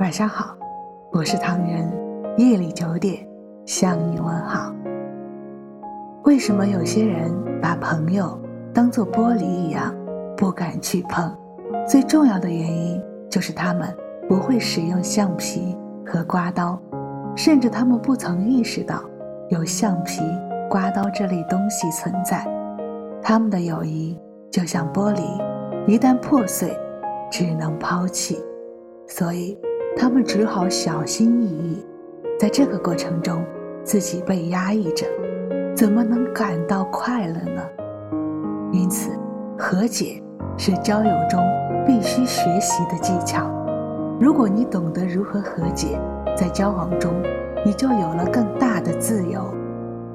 晚上好，我是唐人。夜里九点，向你问好。为什么有些人把朋友当做玻璃一样不敢去碰？最重要的原因就是他们不会使用橡皮和刮刀，甚至他们不曾意识到有橡皮、刮刀这类东西存在。他们的友谊就像玻璃，一旦破碎，只能抛弃。所以。他们只好小心翼翼，在这个过程中，自己被压抑着，怎么能感到快乐呢？因此，和解是交友中必须学习的技巧。如果你懂得如何和解，在交往中，你就有了更大的自由，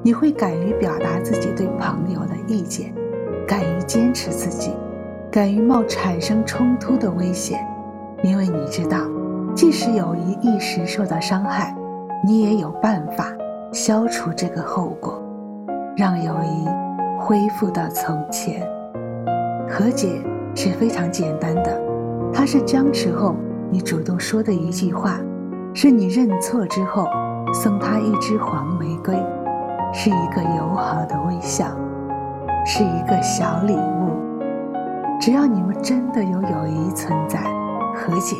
你会敢于表达自己对朋友的意见，敢于坚持自己，敢于冒产生冲突的危险，因为你知道。即使友谊一时受到伤害，你也有办法消除这个后果，让友谊恢复到从前。和解是非常简单的，它是僵持后你主动说的一句话，是你认错之后送他一支黄玫瑰，是一个友好的微笑，是一个小礼物。只要你们真的有友谊存在，和解。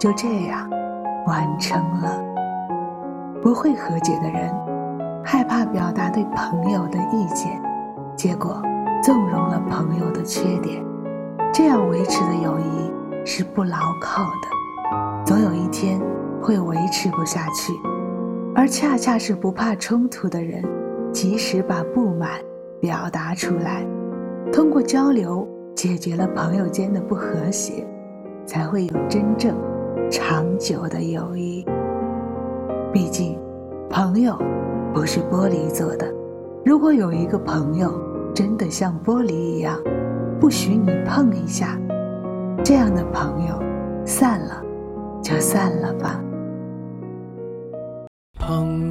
就这样完成了。不会和解的人，害怕表达对朋友的意见，结果纵容了朋友的缺点，这样维持的友谊是不牢靠的，总有一天会维持不下去。而恰恰是不怕冲突的人，及时把不满表达出来，通过交流解决了朋友间的不和谐，才会有真正。长久的友谊，毕竟，朋友不是玻璃做的。如果有一个朋友真的像玻璃一样，不许你碰一下，这样的朋友，散了就散了吧。朋友。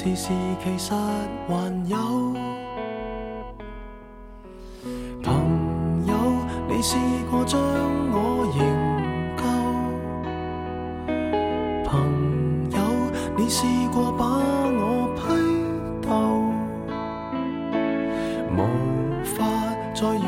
事事其实还有朋友，你试过将我营救？朋友，你试过把我批斗？无法再。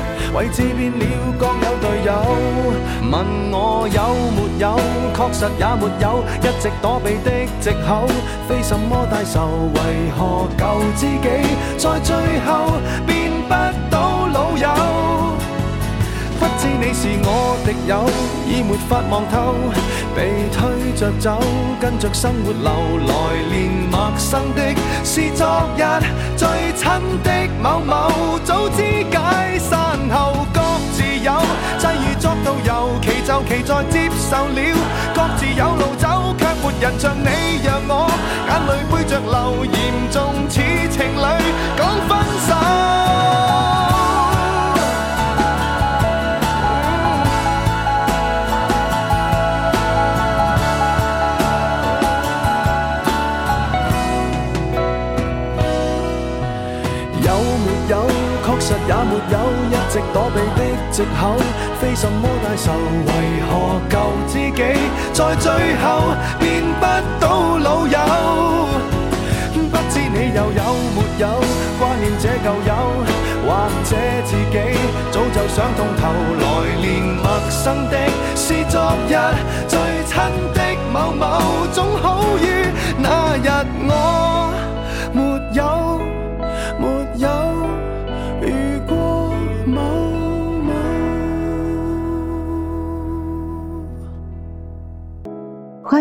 位置变了，各有队友问我有没有，确实也没有，一直躲避的藉口，非什么大仇，为何旧知己在最后变不到老友？不知你是我敌友，已没法望透，被推着走，跟着生活流，来年陌生的。是昨日最親的某某，早知解散後各自有，際遇作到由其就其在接受了，各自有路走，卻沒人像你讓我眼泪背着流，严重似情侶講分手。躲避的藉口，非什麼大仇。為何旧知己在最後變不到老友？不知你又有沒有挂念這舊友？或者自己早就想通透。來年陌生的是昨日最親的某某，总好于那日我。